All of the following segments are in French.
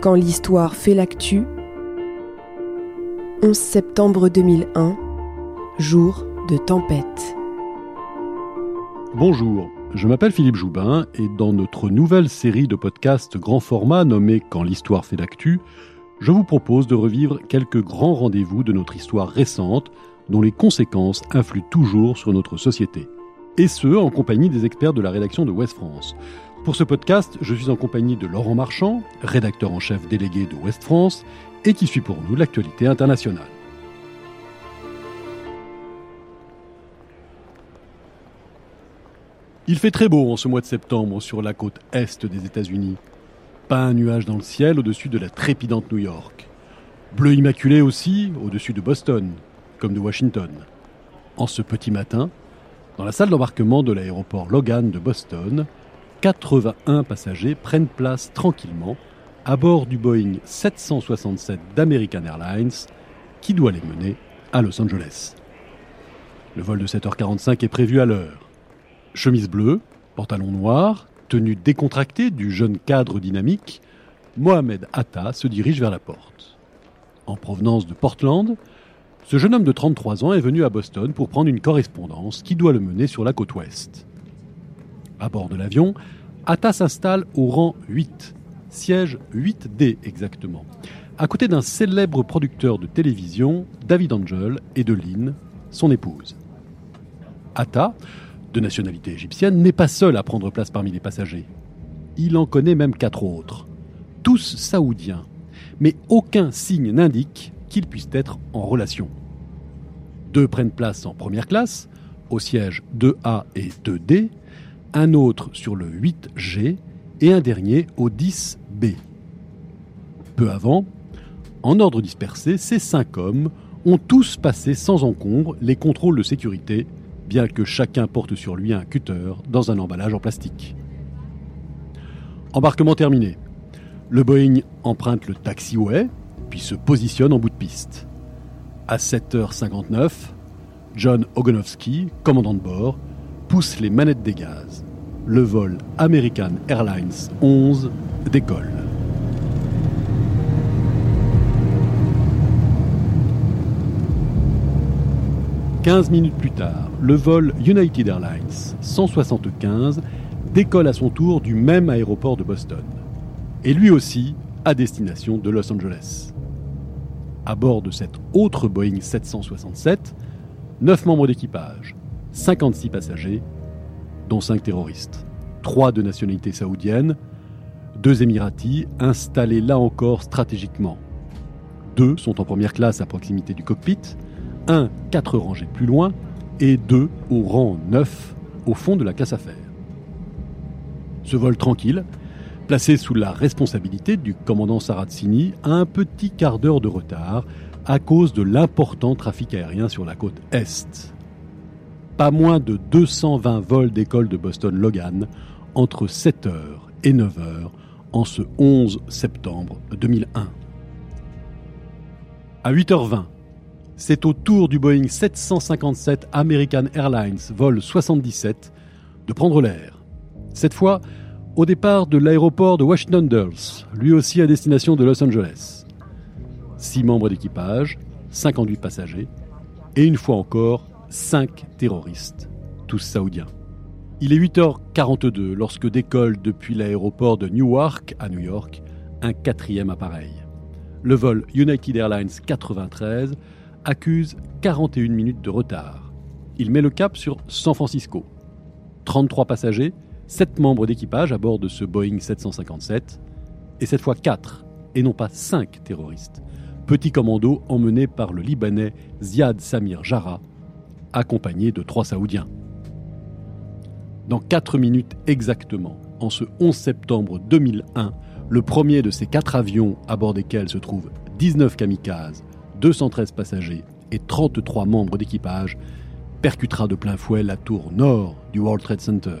Quand l'histoire fait l'actu, 11 septembre 2001, jour de tempête. Bonjour, je m'appelle Philippe Joubin et dans notre nouvelle série de podcasts grand format nommée Quand l'histoire fait l'actu, je vous propose de revivre quelques grands rendez-vous de notre histoire récente dont les conséquences influent toujours sur notre société. Et ce, en compagnie des experts de la rédaction de Ouest France. Pour ce podcast, je suis en compagnie de Laurent Marchand, rédacteur en chef délégué de Ouest France, et qui suit pour nous l'actualité internationale. Il fait très beau en ce mois de septembre sur la côte est des États-Unis. Pas un nuage dans le ciel au-dessus de la trépidante New York. Bleu immaculé aussi au-dessus de Boston, comme de Washington. En ce petit matin, dans la salle d'embarquement de l'aéroport Logan de Boston, 81 passagers prennent place tranquillement à bord du Boeing 767 d'American Airlines qui doit les mener à Los Angeles. Le vol de 7h45 est prévu à l'heure. Chemise bleue, pantalon noir, tenue décontractée du jeune cadre dynamique, Mohamed Atta se dirige vers la porte. En provenance de Portland, ce jeune homme de 33 ans est venu à Boston pour prendre une correspondance qui doit le mener sur la côte ouest. À bord de l'avion, Atta s'installe au rang 8, siège 8D exactement, à côté d'un célèbre producteur de télévision, David Angel, et de Lynn, son épouse. Atta, de nationalité égyptienne, n'est pas seul à prendre place parmi les passagers. Il en connaît même quatre autres, tous saoudiens, mais aucun signe n'indique qu'ils puissent être en relation. Deux prennent place en première classe, au siège 2A et 2D, un autre sur le 8G et un dernier au 10B. Peu avant, en ordre dispersé, ces cinq hommes ont tous passé sans encombre les contrôles de sécurité, bien que chacun porte sur lui un cutter dans un emballage en plastique. Embarquement terminé. Le Boeing emprunte le taxiway, puis se positionne en bout de piste. À 7h59, John Ogonowski, commandant de bord, pousse les manettes des gaz. Le vol American Airlines 11 décolle. Quinze minutes plus tard, le vol United Airlines 175 décolle à son tour du même aéroport de Boston. Et lui aussi à destination de Los Angeles. À bord de cet autre Boeing 767, 9 membres d'équipage, 56 passagers, dont 5 terroristes, 3 de nationalité saoudienne, 2 émiratis installés là encore stratégiquement. 2 sont en première classe à proximité du cockpit, 1 4 rangées plus loin et 2 au rang 9 au fond de la classe affaires. Ce vol tranquille placé sous la responsabilité du commandant Sarazzini a un petit quart d'heure de retard à cause de l'important trafic aérien sur la côte Est. Pas moins de 220 vols d'école de Boston-Logan entre 7h et 9h en ce 11 septembre 2001. À 8h20, c'est au tour du Boeing 757 American Airlines vol 77 de prendre l'air. Cette fois, au départ de l'aéroport de Washington Dulles, lui aussi à destination de Los Angeles. Six membres d'équipage, 58 passagers, et une fois encore, cinq terroristes, tous saoudiens. Il est 8h42 lorsque décolle depuis l'aéroport de Newark à New York un quatrième appareil. Le vol United Airlines 93 accuse 41 minutes de retard. Il met le cap sur San Francisco. 33 passagers, 7 membres d'équipage à bord de ce Boeing 757, et cette fois 4, et non pas 5 terroristes. Petit commando emmené par le Libanais Ziad Samir Jara, accompagné de 3 Saoudiens. Dans 4 minutes exactement, en ce 11 septembre 2001, le premier de ces 4 avions à bord desquels se trouvent 19 kamikazes, 213 passagers et 33 membres d'équipage percutera de plein fouet la tour nord du World Trade Center.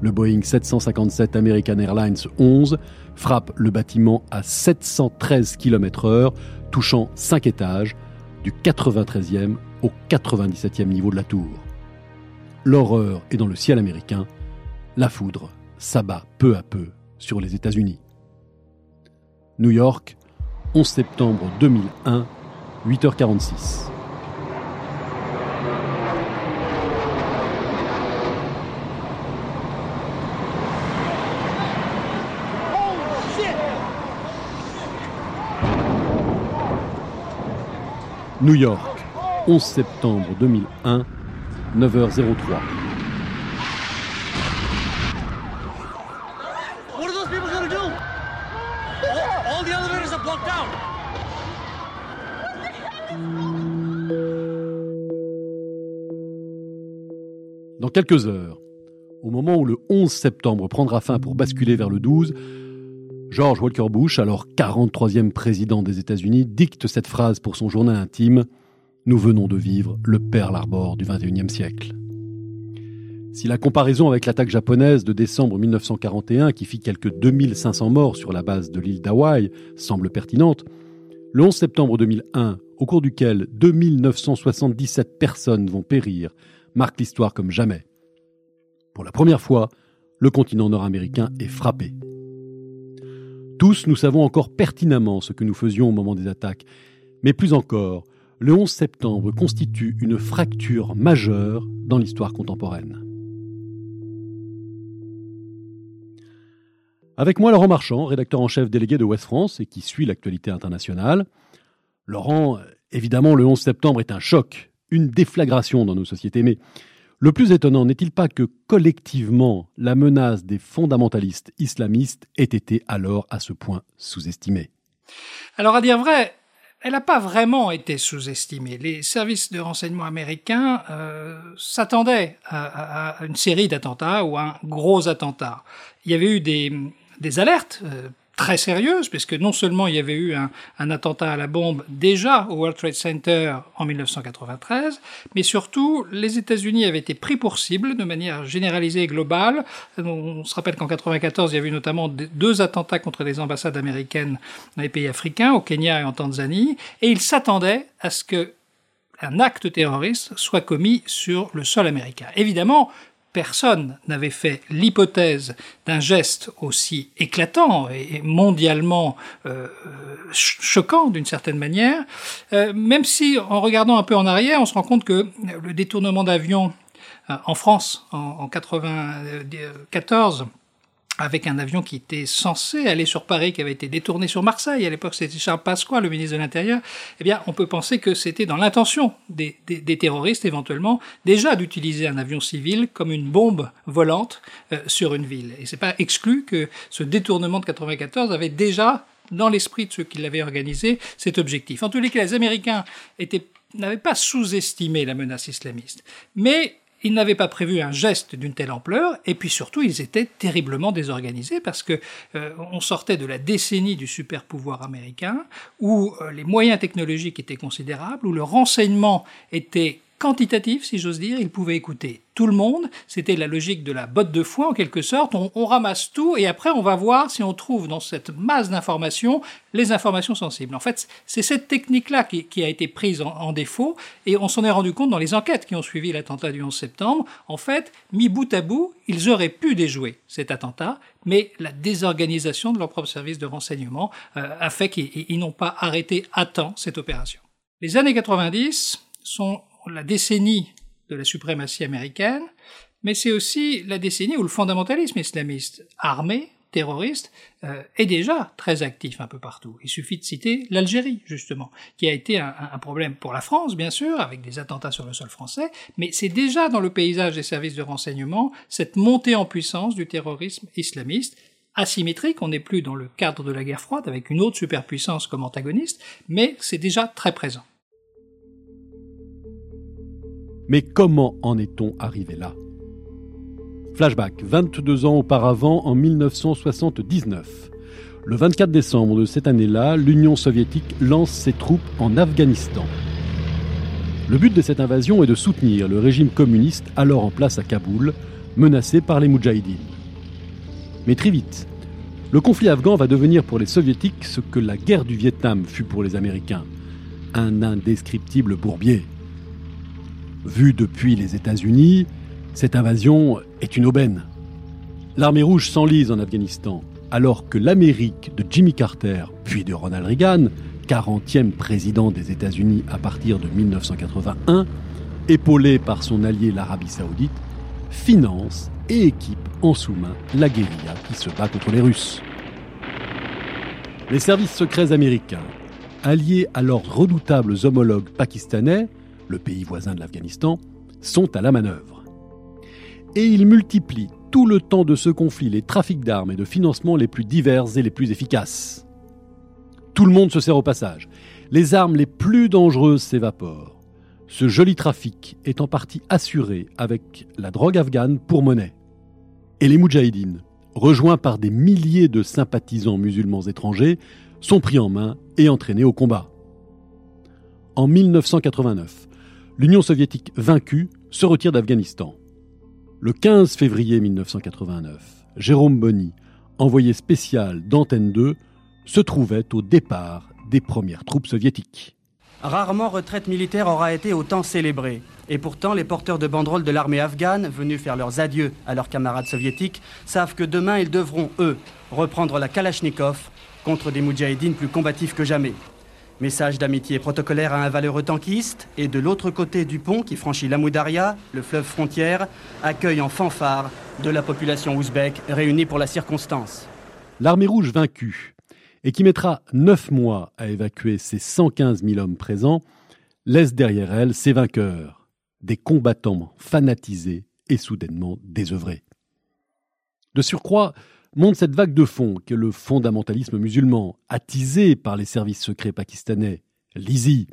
Le Boeing 757 American Airlines 11 frappe le bâtiment à 713 km/h, touchant 5 étages, du 93e au 97e niveau de la tour. L'horreur est dans le ciel américain, la foudre s'abat peu à peu sur les États-Unis. New York, 11 septembre 2001, 8h46. New York, 11 septembre 2001, 9h03. Dans quelques heures, au moment où le 11 septembre prendra fin pour basculer vers le 12, George Walker Bush, alors 43e président des États-Unis, dicte cette phrase pour son journal intime Nous venons de vivre le Pearl Harbor du XXIe siècle. Si la comparaison avec l'attaque japonaise de décembre 1941, qui fit quelques 2500 morts sur la base de l'île d'Hawaï, semble pertinente, le 11 septembre 2001, au cours duquel 2977 personnes vont périr, marque l'histoire comme jamais. Pour la première fois, le continent nord-américain est frappé. Tous, nous savons encore pertinemment ce que nous faisions au moment des attaques, mais plus encore, le 11 septembre constitue une fracture majeure dans l'histoire contemporaine. Avec moi, Laurent Marchand, rédacteur en chef délégué de Ouest France et qui suit l'actualité internationale. Laurent, évidemment, le 11 septembre est un choc, une déflagration dans nos sociétés, mais le plus étonnant n'est-il pas que collectivement la menace des fondamentalistes islamistes ait été alors à ce point sous-estimée? Alors à dire vrai, elle n'a pas vraiment été sous-estimée. Les services de renseignement américains euh, s'attendaient à, une série d'attentats ou à un gros attentat. Il y avait eu des, alertes euh, très sérieuse, puisque non seulement il y avait eu un, attentat à la bombe déjà au World Trade Center en 1993, mais surtout les États-Unis avaient été pris pour cible de manière généralisée et globale. On se rappelle qu'en 1994, il y avait eu notamment deux attentats contre les ambassades américaines dans les pays africains, au Kenya et en Tanzanie, et ils s'attendaient à ce que un acte terroriste soit commis sur le sol américain. Évidemment, personne n'avait fait l'hypothèse d'un geste aussi éclatant et mondialement euh, choquant d'une certaine manière, euh, même si en regardant un peu en arrière, on se rend compte que le détournement d'avion euh, en France en, en 94 avec un avion qui était censé aller sur Paris, qui avait été détourné sur Marseille. À l'époque, c'était Charles Pasqua, le ministre de l'Intérieur. Eh bien, on peut penser que c'était dans l'intention des, des, terroristes, éventuellement, déjà d'utiliser un avion civil comme une bombe volante euh, sur une ville. Et c'est pas exclu que ce détournement de 94 avait déjà, dans l'esprit de ceux qui l'avaient organisé, cet objectif. En tous les cas, les Américains n'avaient pas sous-estimé la menace islamiste. Mais ils n'avaient pas prévu un geste d'une telle ampleur, et puis surtout, ils étaient terriblement désorganisés parce que euh, on sortait de la décennie du super pouvoir américain, où euh, les moyens technologiques étaient considérables, où le renseignement était quantitatif, si j'ose dire. Il pouvait écouter tout le monde. C'était la logique de la botte de foin, en quelque sorte. On, ramasse tout et après, on va voir si on trouve dans cette masse d'informations les informations sensibles. En fait, c'est cette technique-là qui, a été prise en, défaut et on s'en est rendu compte dans les enquêtes qui ont suivi l'attentat du 11 septembre. En fait, mis bout à bout, ils auraient pu déjouer cet attentat, mais la désorganisation de leur propre service de renseignement euh, a fait qu'ils n'ont pas arrêté à temps cette opération. Les années 90 sont la décennie de la suprématie américaine, mais c'est aussi la décennie où le fondamentalisme islamiste armé, terroriste, euh, est déjà très actif un peu partout. Il suffit de citer l'Algérie, justement, qui a été un, un, problème pour la France, bien sûr, avec des attentats sur le sol français, mais c'est déjà dans le paysage des services de renseignement cette montée en puissance du terrorisme islamiste, asymétrique, on n'est plus dans le cadre de la guerre froide avec une autre superpuissance comme antagoniste, mais c'est déjà très présent. Mais comment en est-on arrivé là? Flashback, 22 ans auparavant, en 1979. Le 24 décembre de cette année-là, l'Union soviétique lance ses troupes en Afghanistan. Le but de cette invasion est de soutenir le régime communiste alors en place à Kaboul, menacé par les Moudjahidines. Mais très vite, le conflit afghan va devenir pour les soviétiques ce que la guerre du Vietnam fut pour les Américains, un indescriptible bourbier. Vue depuis les États-Unis, cette invasion est une aubaine. L'armée rouge s'enlise en Afghanistan. alors que l'Amérique de Jimmy Carter, puis de Ronald Reagan, 40e président des États-Unis à partir de 1981, épaulé par son allié l'Arabie saoudite, finance et équipe en sous-main la guérilla qui se bat contre les Russes. Les services secrets américains, alliés à leurs redoutables homologues pakistanais, le pays voisin de l'Afghanistan, sont à la manœuvre. Et ils multiplient tout le temps de ce conflit les trafics d'armes et de financement les plus divers et les plus efficaces. Tout le monde se sert au passage. Les armes les plus dangereuses s'évaporent. Ce joli trafic est en partie assuré avec la drogue afghane pour monnaie. Et les Moudjahidines, rejoints par des milliers de sympathisants musulmans étrangers, sont pris en main et entraînés au combat. En 1989, l'Union soviétique vaincue se retire d'Afghanistan. Le 15 février 1989, Jérôme Bonny, envoyé spécial d'Antenne 2, se trouvait au départ des premières troupes soviétiques. Rarement retraite militaire aura été autant célébrée. Et pourtant, les porteurs de banderoles de l'armée afghane, venus faire leurs adieux à leurs camarades soviétiques, savent que demain, ils devront, eux, reprendre la Kalachnikov contre des moudjahidines plus combatifs que jamais. Message d'amitié protocolaire à un valeureux tankiste, et de l'autre côté du pont qui franchit l'Amoudaria, le fleuve frontière, accueille en fanfare de la population ouzbek réunie pour la circonstance. L'armée rouge vaincue, et qui mettra neuf mois à évacuer ses 115 000 hommes présents, laisse derrière elle ses vainqueurs, des combattants fanatisés et soudainement désœuvrés. De surcroît, monte cette vague de fond que le fondamentalisme musulman, attisé par les services secrets pakistanais, l'ISI,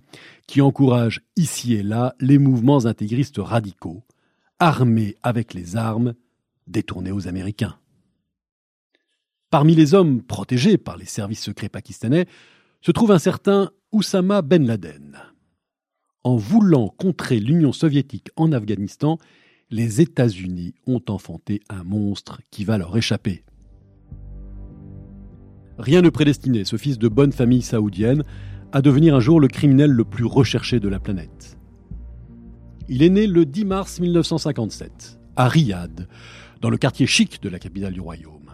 qui encourage ici et là les mouvements intégristes radicaux, armés avec les armes détournées aux Américains. Parmi les hommes protégés par les services secrets pakistanais se trouve un certain Oussama Ben Laden. En voulant contrer l'Union soviétique en Afghanistan, les États-Unis ont enfanté un monstre qui va leur échapper. Rien ne prédestinait ce fils de bonne famille saoudienne à devenir un jour le criminel le plus recherché de la planète. Il est né le 10 mars 1957, à Riyad, dans le quartier chic de la capitale du royaume.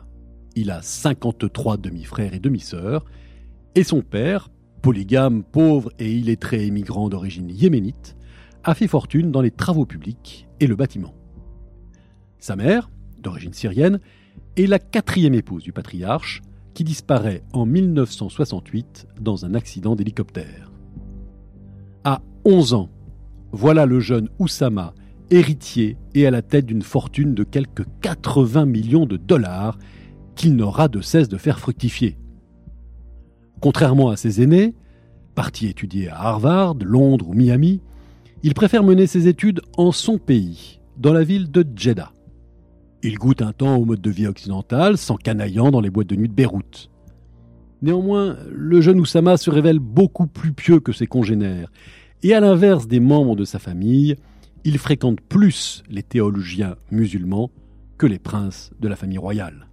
Il a 53 demi-frères et demi-sœurs, et son père, polygame, pauvre et illettré émigrant d'origine yéménite, a fait fortune dans les travaux publics et le bâtiment. Sa mère, d'origine syrienne, est la quatrième épouse du patriarche, qui disparaît en 1968 dans un accident d'hélicoptère. À 11 ans, voilà le jeune Oussama, héritier et à la tête d'une fortune de quelques 80 millions de dollars qu'il n'aura de cesse de faire fructifier. Contrairement à ses aînés, partis étudier à Harvard, Londres ou Miami, il préfère mener ses études en son pays, dans la ville de Jeddah. Il goûte un temps au mode de vie occidental, s'encanaillant dans les boîtes de nuit de Beyrouth. Néanmoins, le jeune Oussama se révèle beaucoup plus pieux que ses congénères, et à l'inverse des membres de sa famille, il fréquente plus les théologiens musulmans que les princes de la famille royale.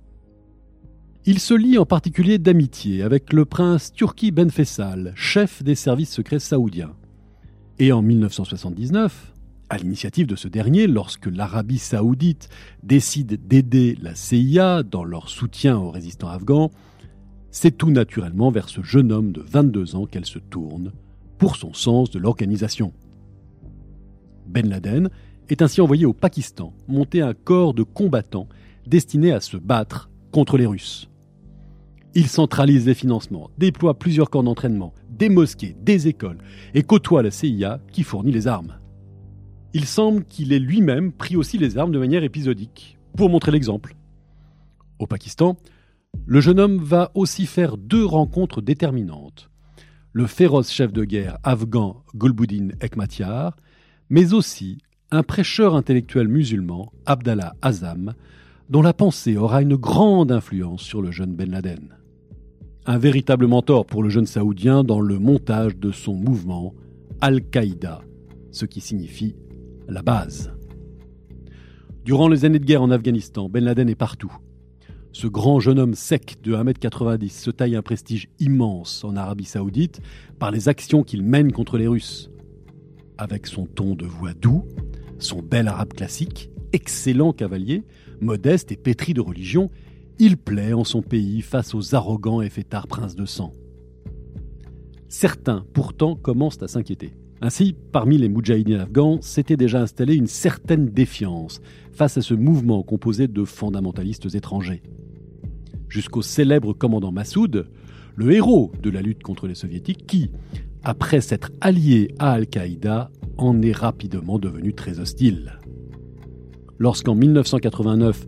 Il se lie en particulier d'amitié avec le prince Turki Ben Faisal, chef des services secrets saoudiens. Et en 1979, à l'initiative de ce dernier, lorsque l'Arabie saoudite décide d'aider la CIA dans leur soutien aux résistants afghans, c'est tout naturellement vers ce jeune homme de 22 ans qu'elle se tourne pour son sens de l'organisation. Ben Laden est ainsi envoyé au Pakistan monter un corps de combattants destiné à se battre contre les Russes. Il centralise les financements, déploie plusieurs corps d'entraînement, des mosquées, des écoles et côtoie la CIA qui fournit les armes il semble qu'il ait lui-même pris aussi les armes de manière épisodique, pour montrer l'exemple. Au Pakistan, le jeune homme va aussi faire deux rencontres déterminantes. Le féroce chef de guerre afghan Gulbuddin Ekmatyar, mais aussi un prêcheur intellectuel musulman, Abdallah Azam, dont la pensée aura une grande influence sur le jeune Ben Laden. Un véritable mentor pour le jeune saoudien dans le montage de son mouvement Al-Qaïda, ce qui signifie la base. Durant les années de guerre en Afghanistan, Ben Laden est partout. Ce grand jeune homme sec de 1m90 se taille un prestige immense en Arabie saoudite par les actions qu'il mène contre les Russes. Avec son ton de voix doux, son bel arabe classique, excellent cavalier, modeste et pétri de religion, il plaît en son pays face aux arrogants et fêtards princes de sang. Certains, pourtant, commencent à s'inquiéter. Ainsi, parmi les moudjahidines afghans, s'était déjà installée une certaine défiance face à ce mouvement composé de fondamentalistes étrangers. Jusqu'au célèbre commandant Massoud, le héros de la lutte contre les soviétiques, qui, après s'être allié à Al-Qaïda, en est rapidement devenu très hostile. Lorsqu'en 1989,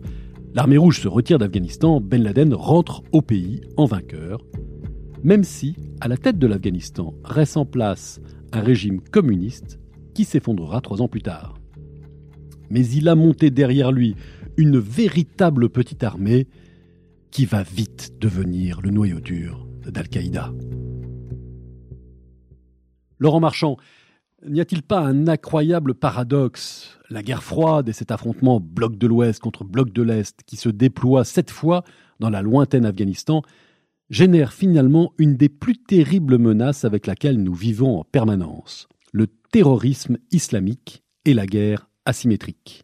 l'armée rouge se retire d'Afghanistan, Ben Laden rentre au pays en vainqueur, même si, à la tête de l'Afghanistan, reste en place un régime communiste qui s'effondrera trois ans plus tard. Mais il a monté derrière lui une véritable petite armée qui va vite devenir le noyau dur d'Al-Qaïda. Laurent Marchand, n'y a-t-il pas un incroyable paradoxe? La guerre froide et cet affrontement bloc de l'Ouest contre bloc de l'Est qui se déploie cette fois dans la lointaine Afghanistan génère finalement une des plus terribles menaces avec laquelle nous vivons en permanence, le terrorisme islamique et la guerre asymétrique.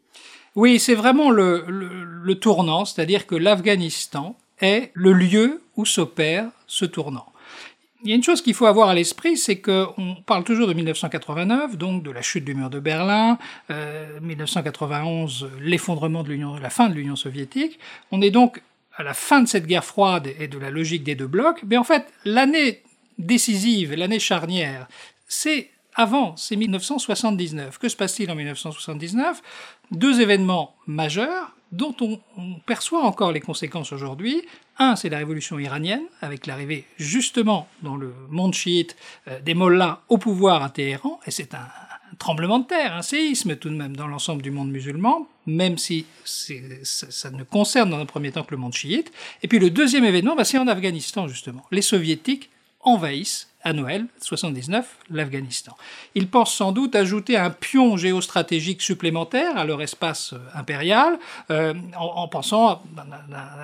Oui, c'est vraiment le, tournant, c'est-à-dire que l'Afghanistan est le lieu où s'opère ce tournant. Il y a une chose qu'il faut avoir à l'esprit, c'est qu'on parle toujours de 1989, donc de la chute du mur de Berlin, euh, 1991, l'effondrement de l'Union, la fin de l'Union soviétique. On est donc à la fin de cette guerre froide et de la logique des deux blocs, mais en fait, l'année décisive, l'année charnière, c'est avant, c'est 1979. Que se passe-t-il en 1979 Deux événements majeurs dont on, perçoit encore les conséquences aujourd'hui. Un, c'est la révolution iranienne, avec l'arrivée justement dans le monde chiite euh, des mollahs au pouvoir à Téhéran, et c'est un, tremblement de terre, un séisme tout de même dans l'ensemble du monde musulman, même si ça, ne concerne dans un premier temps que le monde chiite. Et puis le deuxième événement, bah, c'est en Afghanistan justement. Les soviétiques envahissent à Noël 79 l'Afghanistan. Ils pensent sans doute ajouter un pion géostratégique supplémentaire à leur espace euh, impérial euh, en, pensant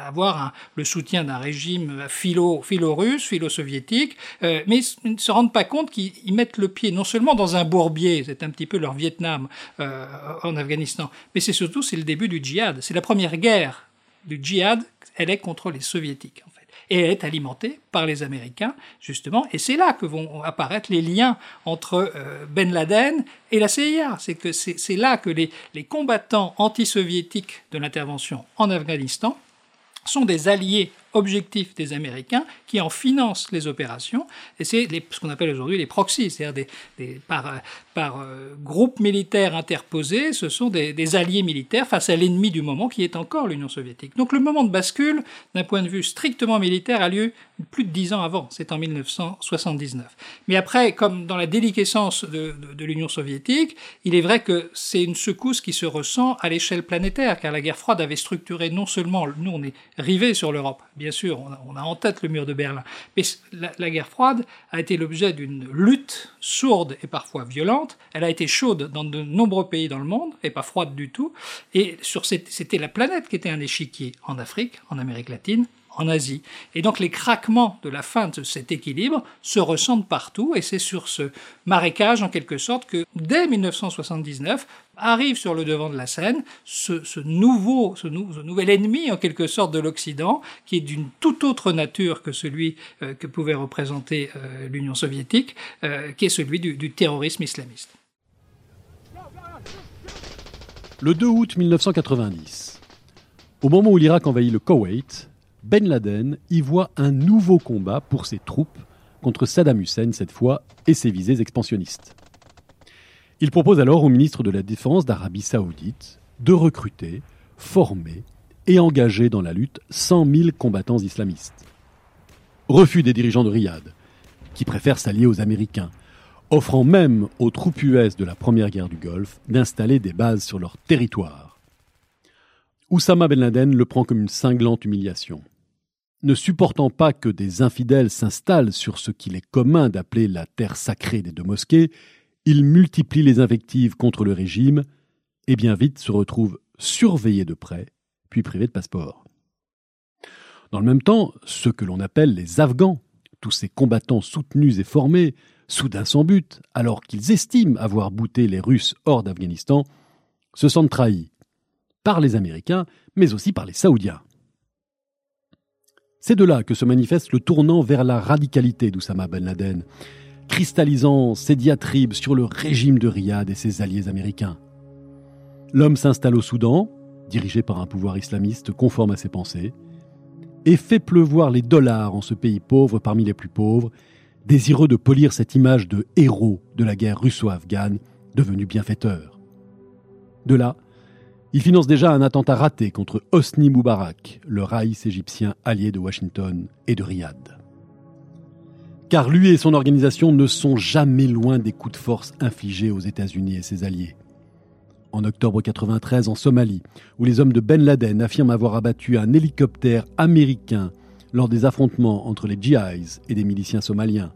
avoir le soutien d'un régime philo, philo-russe, philo-soviétique, euh, mais ils ne se rendent pas compte qu'ils mettent le pied non seulement dans un bourbier, c'est un petit peu leur Vietnam en Afghanistan, mais c'est surtout c'est le début du djihad, c'est la première guerre du djihad, elle est contre les soviétiques et est alimentée par les Américains, justement. Et c'est là que vont apparaître les liens entre euh, Ben Laden et la CIA. C'est que c'est là que les, les combattants anti-soviétiques de l'intervention en Afghanistan sont des alliés objectifs des Américains qui en financent les opérations. Et c'est ce qu'on appelle aujourd'hui les proxys, c'est-à-dire des, par, par euh, groupe militaire interposé, ce sont des, alliés militaires face à l'ennemi du moment qui est encore l'Union soviétique. Donc le moment de bascule, d'un point de vue strictement militaire, a lieu plus de dix ans avant, c'est en 1979. Mais après, comme dans la déliquescence de, de l'Union soviétique, il est vrai que c'est une secousse qui se ressent à l'échelle planétaire, car la guerre froide avait structuré non seulement, nous on est rivés sur l'Europe, bien sûr, on a, en tête le mur de Berlin. Mais la, guerre froide a été l'objet d'une lutte sourde et parfois violente. Elle a été chaude dans de nombreux pays dans le monde et pas froide du tout. Et c'était la planète qui était un échiquier en Afrique, en Amérique latine, en Asie. Et donc les craquements de la fin de cet équilibre se ressentent partout, et c'est sur ce marécage, en quelque sorte, que dès 1979 arrive sur le devant de la scène ce, nouveau, ce, nouvel ennemi, en quelque sorte, de l'Occident, qui est d'une toute autre nature que celui euh, que pouvait représenter euh, l'Union soviétique, euh, qui est celui du, du terrorisme islamiste. Le 2 août 1990, au moment où l'Irak envahit le Koweït, ben Laden y voit un nouveau combat pour ses troupes contre Saddam Hussein cette fois et ses visées expansionnistes. Il propose alors au ministre de la Défense d'Arabie saoudite de recruter, former et engager dans la lutte 100 000 combattants islamistes. Refus des dirigeants de Riyad, qui préfèrent s'allier aux Américains, offrant même aux troupes US de la première guerre du Golfe d'installer des bases sur leur territoire. Oussama Ben Laden le prend comme une cinglante humiliation ne supportant pas que des infidèles s'installent sur ce qu'il est commun d'appeler la terre sacrée des deux mosquées, il multiplie les invectives contre le régime et bien vite se retrouve surveillé de près, puis privé de passeport. Dans le même temps, ceux que l'on appelle les Afghans, tous ces combattants soutenus et formés, soudain sans but, alors qu'ils estiment avoir bouté les Russes hors d'Afghanistan, se sentent trahis par les Américains, mais aussi par les Saoudiens. C'est de là que se manifeste le tournant vers la radicalité d'Oussama Ben Laden, cristallisant ses diatribes sur le régime de Riyad et ses alliés américains. L'homme s'installe au Soudan, dirigé par un pouvoir islamiste conforme à ses pensées, et fait pleuvoir les dollars en ce pays pauvre parmi les plus pauvres, désireux de polir cette image de héros de la guerre russo-afghane, devenu bienfaiteur. De là, il finance déjà un attentat raté contre Hosni Moubarak, le raïs égyptien allié de Washington et de Riyad. Car lui et son organisation ne sont jamais loin des coups de force infligés aux États-Unis et ses alliés en octobre 93 en Somalie, où les hommes de Ben Laden affirment avoir abattu un hélicoptère américain lors des affrontements entre les GIs et des miliciens somaliens.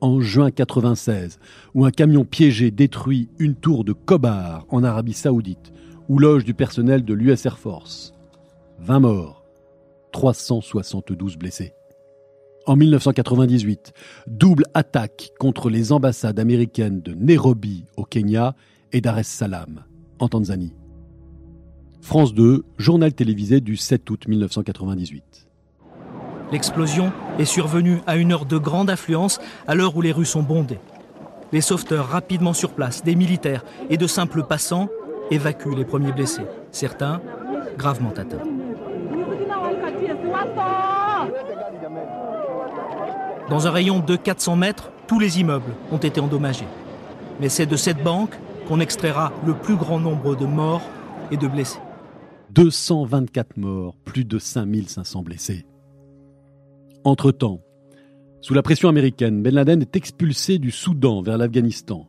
En juin 96, où un camion piégé détruit une tour de Kobar en Arabie Saoudite, où loge du personnel de l'US Air Force. 20 morts, 372 blessés. En 1998, double attaque contre les ambassades américaines de Nairobi au Kenya et Dar es en Tanzanie. France 2, journal télévisé du 7 août 1998. L'explosion est survenue à une heure de grande affluence, à l'heure où les rues sont bondées. Les sauveteurs rapidement sur place, des militaires et de simples passants, évacuent les premiers blessés, certains gravement atteints. Dans un rayon de 400 mètres, tous les immeubles ont été endommagés. Mais c'est de cette banque on extraira le plus grand nombre de morts et de blessés. 224 morts, plus de 5500 blessés. Entre-temps, sous la pression américaine, Ben Laden est expulsé du Soudan vers l'Afghanistan.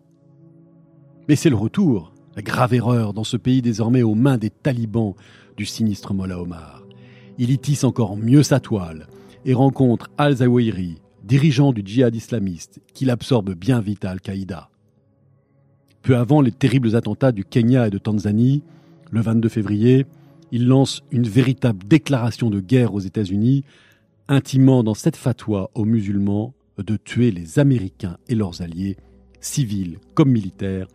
Mais c'est le retour, la grave erreur dans ce pays désormais aux mains des talibans du sinistre Mollah Omar. Il y tisse encore mieux sa toile et rencontre Al-Zawahiri, dirigeant du djihad islamiste, qu'il absorbe bien vite à Al-Qaïda. Peu avant les terribles attentats du Kenya et de Tanzanie, le 22 février, il lance une véritable déclaration de guerre aux États-Unis, intimant dans cette fatwa aux musulmans de tuer les Américains et leurs alliés, civils comme militaires,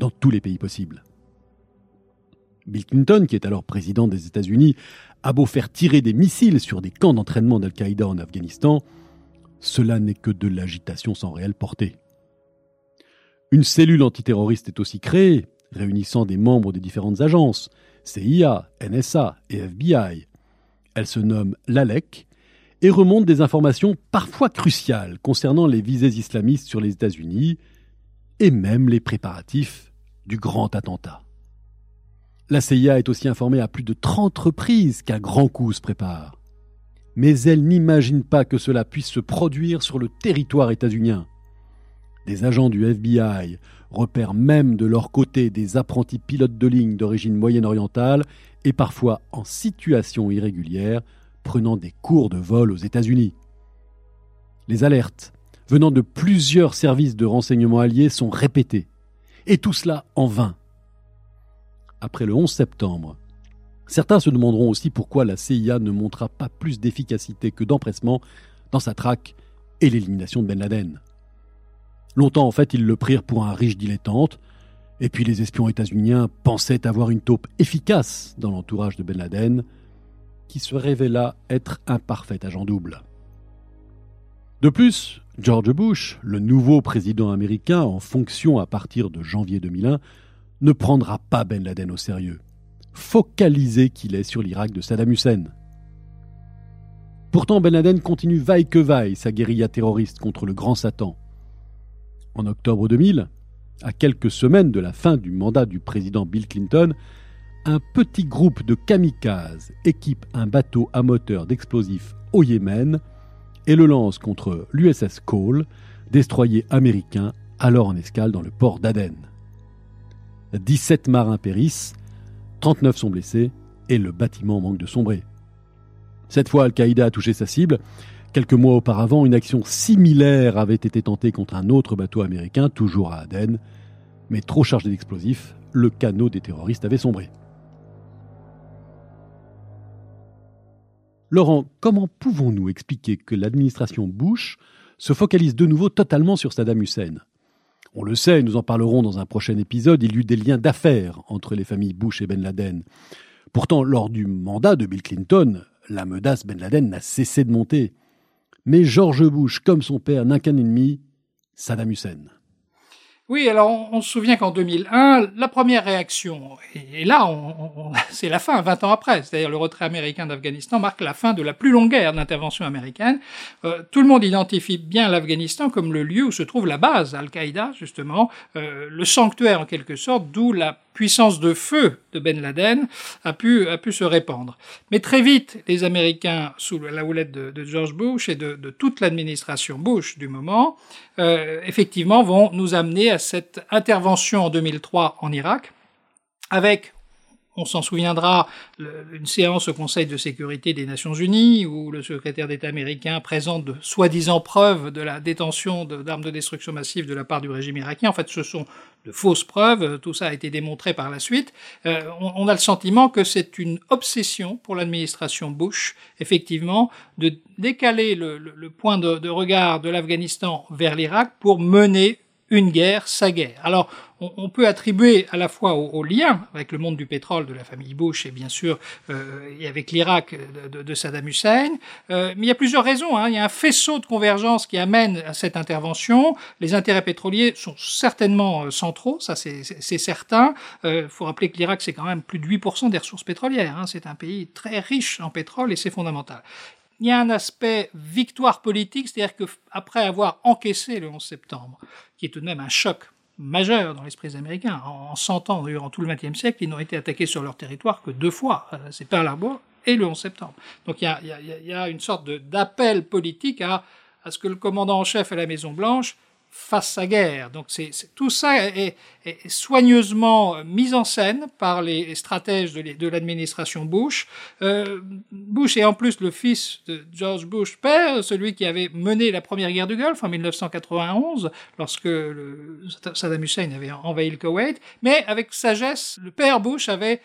dans tous les pays possibles. Bill Clinton, qui est alors président des États-Unis, a beau faire tirer des missiles sur des camps d'entraînement d'Al-Qaïda en Afghanistan, cela n'est que de l'agitation sans réelle portée. Une cellule antiterroriste est aussi créée, réunissant des membres des différentes agences, CIA, NSA et FBI. Elle se nomme l'ALEC et remonte des informations parfois cruciales concernant les visées islamistes sur les États-Unis et même les préparatifs du grand attentat. La CIA est aussi informée à plus de 30 reprises qu'un grand coup se prépare. Mais elle n'imagine pas que cela puisse se produire sur le territoire états-unien. Des agents du FBI repèrent même de leur côté des apprentis pilotes de ligne d'origine moyenne-orientale et parfois en situation irrégulière, prenant des cours de vol aux États-Unis. Les alertes venant de plusieurs services de renseignement alliés sont répétées, et tout cela en vain. Après le 11 septembre, certains se demanderont aussi pourquoi la CIA ne montra pas plus d'efficacité que d'empressement dans sa traque et l'élimination de Ben Laden. Longtemps, en fait, ils le prirent pour un riche dilettante. Et puis les espions états-uniens pensaient avoir une taupe efficace dans l'entourage de Ben Laden, qui se révéla être un parfait agent double. De plus, George Bush, le nouveau président américain en fonction à partir de janvier 2001, ne prendra pas Ben Laden au sérieux, focalisé qu'il est sur l'Irak de Saddam Hussein. Pourtant, Ben Laden continue vaille que vaille sa guérilla terroriste contre le grand Satan. En octobre 2000, à quelques semaines de la fin du mandat du président Bill Clinton, un petit groupe de kamikazes équipe un bateau à moteur d'explosifs au Yémen et le lance contre l'USS Cole, destroyer américain alors en escale dans le port d'Aden. 17 marins périssent, 39 sont blessés et le bâtiment manque de sombrer. Cette fois, Al-Qaïda a touché sa cible Quelques mois auparavant, une action similaire avait été tentée contre un autre bateau américain, toujours à Aden, mais trop chargé d'explosifs, le canot des terroristes avait sombré. Laurent, comment pouvons-nous expliquer que l'administration Bush se focalise de nouveau totalement sur Saddam Hussein? On le sait, nous en parlerons dans un prochain épisode, il y eut des liens d'affaires entre les familles Bush et Ben Laden. Pourtant, lors du mandat de Bill Clinton, la menace Ben Laden n'a cessé de monter. Mais George Bush, comme son père, n'a qu'un ennemi, Saddam Hussein. Oui, alors on, se souvient qu'en 2001, la première réaction, et, là, c'est la fin, 20 ans après, c'est-à-dire le retrait américain d'Afghanistan marque la fin de la plus longue guerre d'intervention américaine. Euh, tout le monde identifie bien l'Afghanistan comme le lieu où se trouve la base Al-Qaïda, justement, euh, le sanctuaire en quelque sorte, d'où la puissance de feu de Ben Laden a pu, se répandre. Mais très vite, les Américains, sous la houlette de, George Bush et de, toute l'administration Bush du moment, euh, effectivement, vont nous amener à cette intervention en 2003 en Irak, avec on s'en souviendra, une séance au Conseil de sécurité des Nations Unies où le secrétaire d'État américain présente de soi-disant preuves de la détention d'armes de, destruction massive de la part du régime irakien. En fait, ce sont de fausses preuves. Tout ça a été démontré par la suite. Euh, on, a le sentiment que c'est une obsession pour l'administration Bush, effectivement, de décaler le, point de, de regard de l'Afghanistan vers l'Irak pour mener une guerre, sa guerre. Alors, on, peut attribuer à la fois au, lien avec le monde du pétrole de la famille Bush et bien sûr euh, et avec l'Irak de, Saddam Hussein, euh, mais il y a plusieurs raisons. Hein. Il y a un faisceau de convergence qui amène à cette intervention. Les intérêts pétroliers sont certainement euh, centraux, ça c'est certain. Il faut rappeler que l'Irak c'est quand même plus de 8% des ressources pétrolières. Hein. C'est un pays très riche en pétrole et c'est fondamental il y a un aspect victoire politique, c'est-à-dire qu'après avoir encaissé le 11 septembre, qui est tout de même un choc majeur dans l'esprit américain, en 100 ans, durant tout le XXe siècle, ils n'ont été attaqués sur leur territoire que deux fois, euh, c'est Pearl Harbor et le 11 septembre. Donc il y a, une sorte d'appel politique à, à ce que le commandant en chef à la Maison Blanche fasse sa guerre. Donc c'est, tout ça est, soigneusement mis en scène par les stratèges de, l'administration Bush. Euh, Bush est en plus le fils de George Bush père, celui qui avait mené la première guerre du Golfe en 1991, lorsque Saddam Hussein avait envahi le Koweït. Mais avec sagesse, le père Bush avait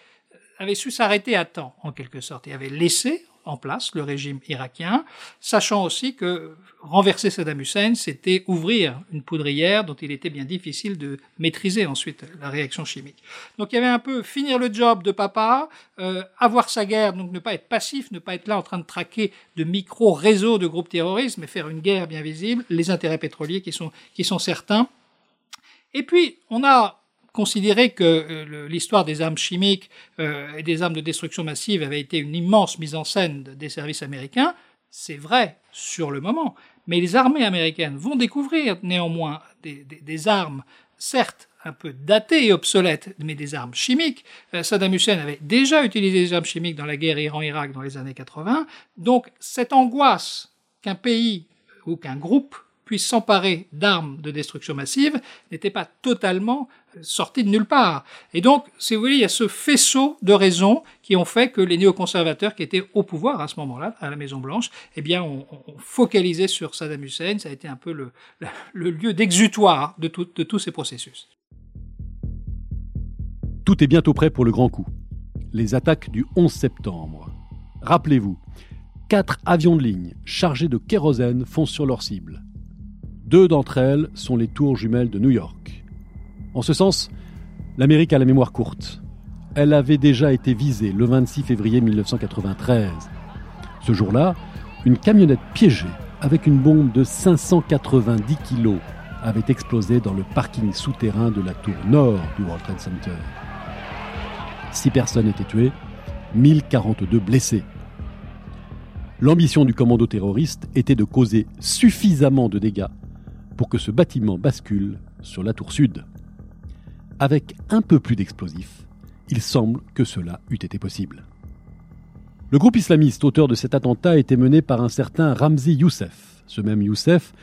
avait su s'arrêter à temps, en quelque sorte, et avait laissé en place le régime irakien, sachant aussi que renverser Saddam Hussein, c'était ouvrir une poudrière dont il était bien difficile de maîtriser ensuite la réaction chimique. Donc il y avait un peu finir le job de papa, euh, avoir sa guerre, donc ne pas être passif, ne pas être là en train de traquer de micro-réseaux de groupes terroristes, mais faire une guerre bien visible, les intérêts pétroliers qui sont, qui sont certains. Et puis, on a considérer que euh, l'histoire des armes chimiques euh, et des armes de destruction massive avait été une immense mise en scène des services américains, c'est vrai sur le moment. Mais les armées américaines vont découvrir néanmoins des, armes, certes un peu datées et obsolètes, mais des armes chimiques. Euh, Saddam Hussein avait déjà utilisé des armes chimiques dans la guerre Iran-Irak dans les années 80. Donc cette angoisse qu'un pays ou qu'un groupe puisse s'emparer d'armes de destruction massive n'était pas totalement sorti de nulle part. Et donc, si vous voulez, il y a ce faisceau de raisons qui ont fait que les néoconservateurs qui étaient au pouvoir à ce moment-là, à la Maison-Blanche, eh bien, ont, focalisé sur Saddam Hussein. Ça a été un peu le, lieu d'exutoire de, de tous ces processus. Tout est bientôt prêt pour le grand coup. Les attaques du 11 septembre. Rappelez-vous, quatre avions de ligne chargés de kérosène foncent sur leur cible. Deux d'entre elles sont les tours jumelles de New York. En ce sens, l'Amérique a la mémoire courte. Elle avait déjà été visée le 26 février 1993. Ce jour-là, une camionnette piégée avec une bombe de 590 kg avait explosé dans le parking souterrain de la tour nord du World Trade Center. Six personnes étaient tuées, 1042 blessés. L'ambition du commando terroriste était de causer suffisamment de dégâts pour que ce bâtiment bascule sur la tour sud. Avec un peu plus d'explosifs, il semble que cela eût été possible. Le groupe islamiste auteur de cet attentat était mené par un certain Ramzi Youssef, ce même Youssef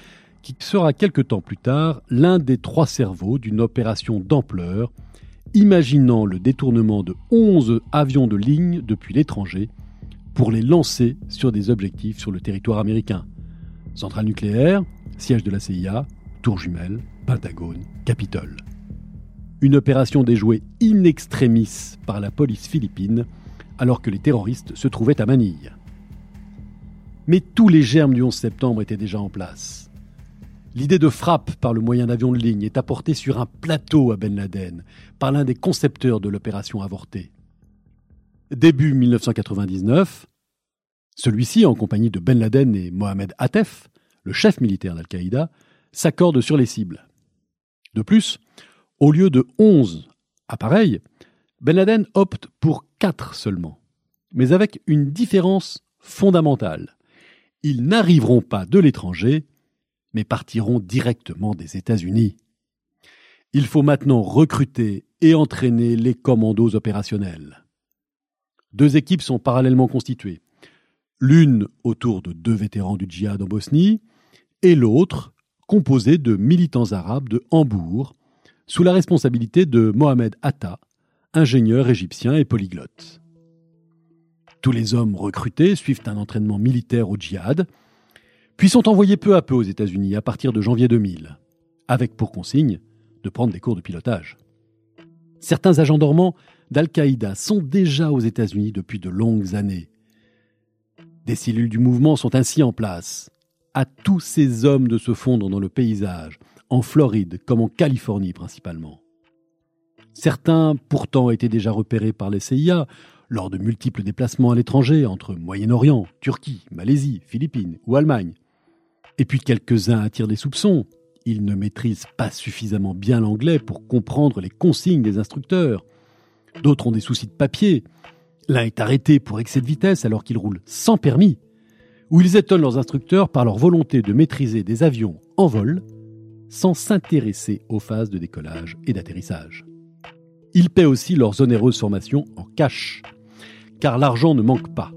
qui sera quelque temps plus tard l'un des trois cerveaux d'une opération d'ampleur, imaginant le détournement de 11 avions de ligne depuis l'étranger pour les lancer sur des objectifs sur le territoire américain. Centrale nucléaire, siège de la CIA, tour jumelle, Pentagone, Capitole. Une opération déjouée in extremis par la police philippine alors que les terroristes se trouvaient à Manille. Mais tous les germes du 11 septembre étaient déjà en place. L'idée de frappe par le moyen d'avion de ligne est apportée sur un plateau à Ben Laden par l'un des concepteurs de l'opération avortée. Début 1999, Celui-ci, en compagnie de Ben Laden et Mohamed Atef, le chef militaire d'Al-Qaïda, s'accorde sur les cibles. De plus, au lieu de 11 appareils, Ben Laden opte pour 4 seulement, mais avec une différence fondamentale. Ils n'arriveront pas de l'étranger, mais partiront directement des États-Unis. Il faut maintenant recruter et entraîner les commandos opérationnels. Deux équipes sont parallèlement constituées. L'une autour de deux vétérans du djihad en Bosnie et l'autre composée de militants arabes de Hambourg, sous la responsabilité de Mohamed Atta, ingénieur égyptien et polyglotte. Tous les hommes recrutés suivent un entraînement militaire au djihad, puis sont envoyés peu à peu aux États-Unis à partir de janvier 2000, avec pour consigne de prendre des cours de pilotage. Certains agents dormants d'Al-Qaïda sont déjà aux États-Unis depuis de longues années. Des cellules du mouvement sont ainsi en place. À tous ces hommes de se fondre dans le paysage, en Floride comme en Californie principalement. Certains pourtant étaient déjà repérés par les CIA lors de multiples déplacements à l'étranger entre Moyen-Orient, Turquie, Malaisie, Philippines ou Allemagne. Et puis quelques-uns attirent des soupçons. Ils ne maîtrisent pas suffisamment bien l'anglais pour comprendre les consignes des instructeurs. D'autres ont des soucis de papier. L'un est arrêté pour excès de vitesse alors qu'il roule sans permis. Ou ils étonnent leurs instructeurs par leur volonté de maîtriser des avions en vol sans s'intéresser aux phases de décollage et d'atterrissage. Ils paient aussi leurs onéreuses formations en cash, car l'argent ne manque pas.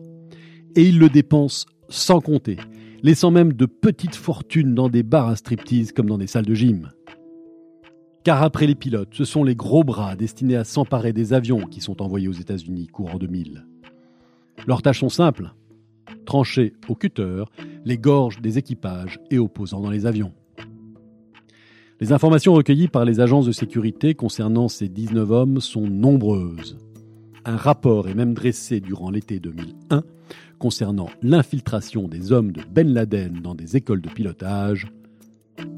Et ils le dépensent sans compter, laissant même de petites fortunes dans des bars à striptease comme dans des salles de gym. Car après les pilotes, ce sont les gros bras destinés à s'emparer des avions qui sont envoyés aux États-Unis courant 2000. Leurs tâches sont simples trancher au cutter les gorges des équipages et opposants dans les avions. Les informations recueillies par les agences de sécurité concernant ces 19 hommes sont nombreuses. Un rapport est même dressé durant l'été 2001 concernant l'infiltration des hommes de Ben Laden dans des écoles de pilotage.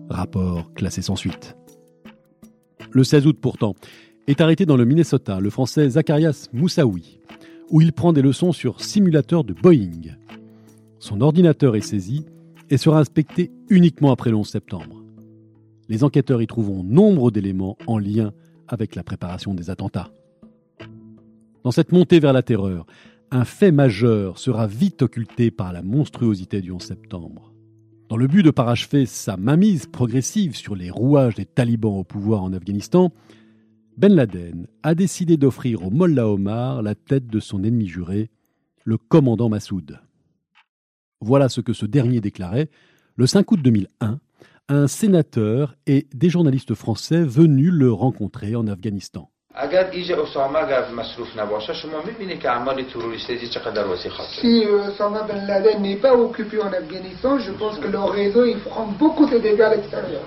Rapport classé sans suite. Le 16 août pourtant, est arrêté dans le Minnesota le français Zacharias Moussaoui, où il prend des leçons sur simulateur de Boeing. Son ordinateur est saisi et sera inspecté uniquement après le 11 septembre. Les enquêteurs y trouveront nombre d'éléments en lien avec la préparation des attentats. Dans cette montée vers la terreur, un fait majeur sera vite occulté par la monstruosité du 11 septembre. Dans le but de parachever sa mainmise progressive sur les rouages des talibans au pouvoir en Afghanistan, Ben Laden a décidé d'offrir au Mollah Omar la tête de son ennemi juré, le commandant Massoud. Voilà ce que ce dernier déclarait le 5 août 2001 à un sénateur et des journalistes français venus le rencontrer en Afghanistan. Si Osama Ben Laden n'est pas occupé en Afghanistan, je pense que leur réseau beaucoup de dégâts à l'extérieur.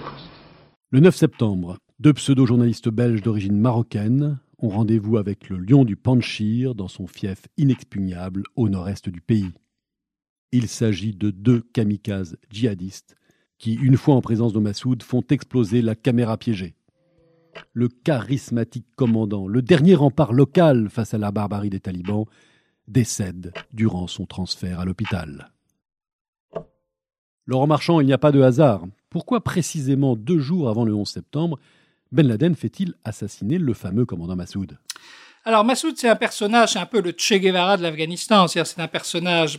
Le 9 septembre, deux pseudo-journalistes belges d'origine marocaine ont rendez-vous avec le lion du Panchir dans son fief inexpugnable au nord-est du pays. Il s'agit de deux kamikazes djihadistes qui, une fois en présence de Massoud, font exploser la caméra piégée le charismatique commandant, le dernier rempart local face à la barbarie des talibans, décède durant son transfert à l'hôpital. Laurent Marchand, il n'y a pas de hasard. Pourquoi précisément deux jours avant le 11 septembre, Ben Laden fait-il assassiner le fameux commandant Massoud? Alors Massoud, c'est un personnage, c'est un peu le Che Guevara de l'Afghanistan, c'est-à-dire c'est un personnage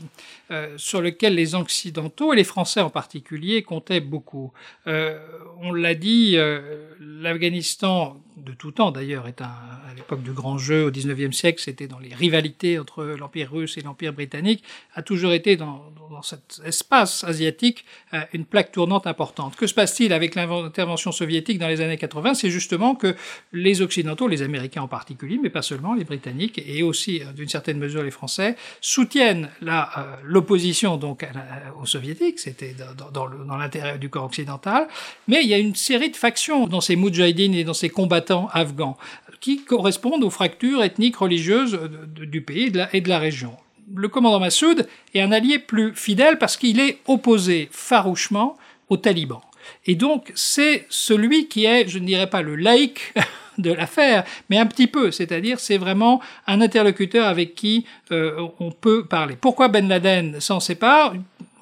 euh, sur lequel les Occidentaux et les Français en particulier comptaient beaucoup. Euh, on l'a dit, euh, l'Afghanistan de tout temps d'ailleurs, est un, à l'époque du grand jeu au 19e siècle, c'était dans les rivalités entre l'Empire russe et l'Empire britannique, a toujours été dans, cet espace asiatique une plaque tournante importante. Que se passe-t-il avec l'intervention soviétique dans les années 80 C'est justement que les Occidentaux, les Américains en particulier, mais pas seulement, les Britanniques et aussi euh, d'une certaine mesure les Français, soutiennent euh, l'opposition donc aux Soviétiques, c'était dans, dans, dans du corps occidental, mais il y a une série de factions dans ces moudjahidines et dans ces combattants afghans, qui correspondent aux fractures ethniques religieuses du pays et de la, région. Le commandant Massoud est un allié plus fidèle parce qu'il est opposé farouchement aux talibans. Et donc, c'est celui qui est, je ne dirais pas le laïc de l'affaire, mais un petit peu. C'est-à-dire, c'est vraiment un interlocuteur avec qui euh, on peut parler. Pourquoi Ben Laden s'en sépare?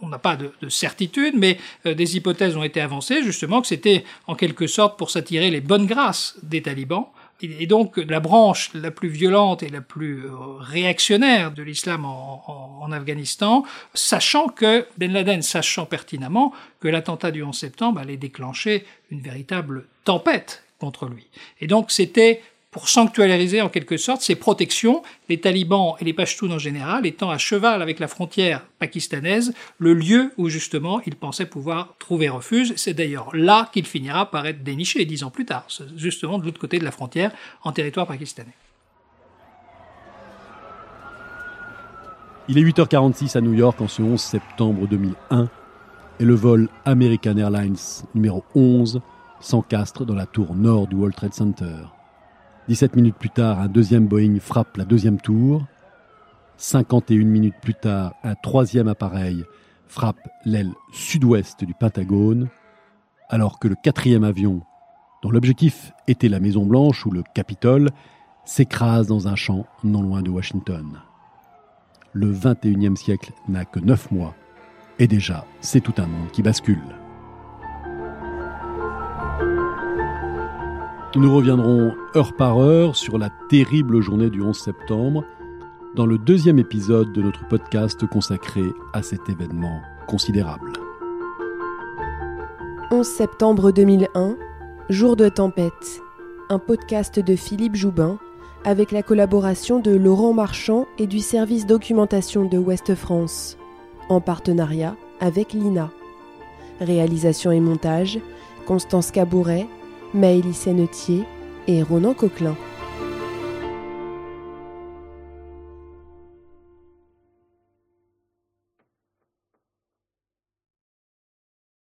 On n'a pas de, certitude, mais euh, des hypothèses ont été avancées, justement, que c'était en quelque sorte pour s'attirer les bonnes grâces des talibans. Et donc la branche la plus violente et la plus euh, réactionnaire de l'islam en, en, Afghanistan, sachant que Ben Laden, sachant pertinemment que l'attentat du 11 septembre allait déclencher une véritable tempête contre lui. Et donc c'était pour sanctuariser en quelque sorte ses protections, les talibans et les pashtuns en général étant à cheval avec la frontière pakistanaise, le lieu où justement il pensait pouvoir trouver refuge. C'est d'ailleurs là qu'il finira par être déniché dix ans plus tard, justement de l'autre côté de la frontière, en territoire pakistanais. Il est 8h46 à New York en ce 11 septembre 2001 et le vol American Airlines numéro 11 s'encastre dans la tour nord du World Trade Center. 17 minutes plus tard, un deuxième Boeing frappe la deuxième tour. 51 minutes plus tard, un troisième appareil frappe l'aile sud-ouest du Pentagone, alors que le quatrième avion, dont l'objectif était la Maison Blanche ou le Capitole, s'écrase dans un champ non loin de Washington. Le 21e siècle n'a que neuf mois, et déjà, c'est tout un monde qui bascule. Nous reviendrons heure par heure sur la terrible journée du 11 septembre dans le deuxième épisode de notre podcast consacré à cet événement considérable. 11 septembre 2001, jour de tempête, un podcast de Philippe Joubin avec la collaboration de Laurent Marchand et du service documentation de Ouest France, en partenariat avec l'INA. Réalisation et montage, Constance Cabouret, Maëlys Sennetier et Ronan Coquelin.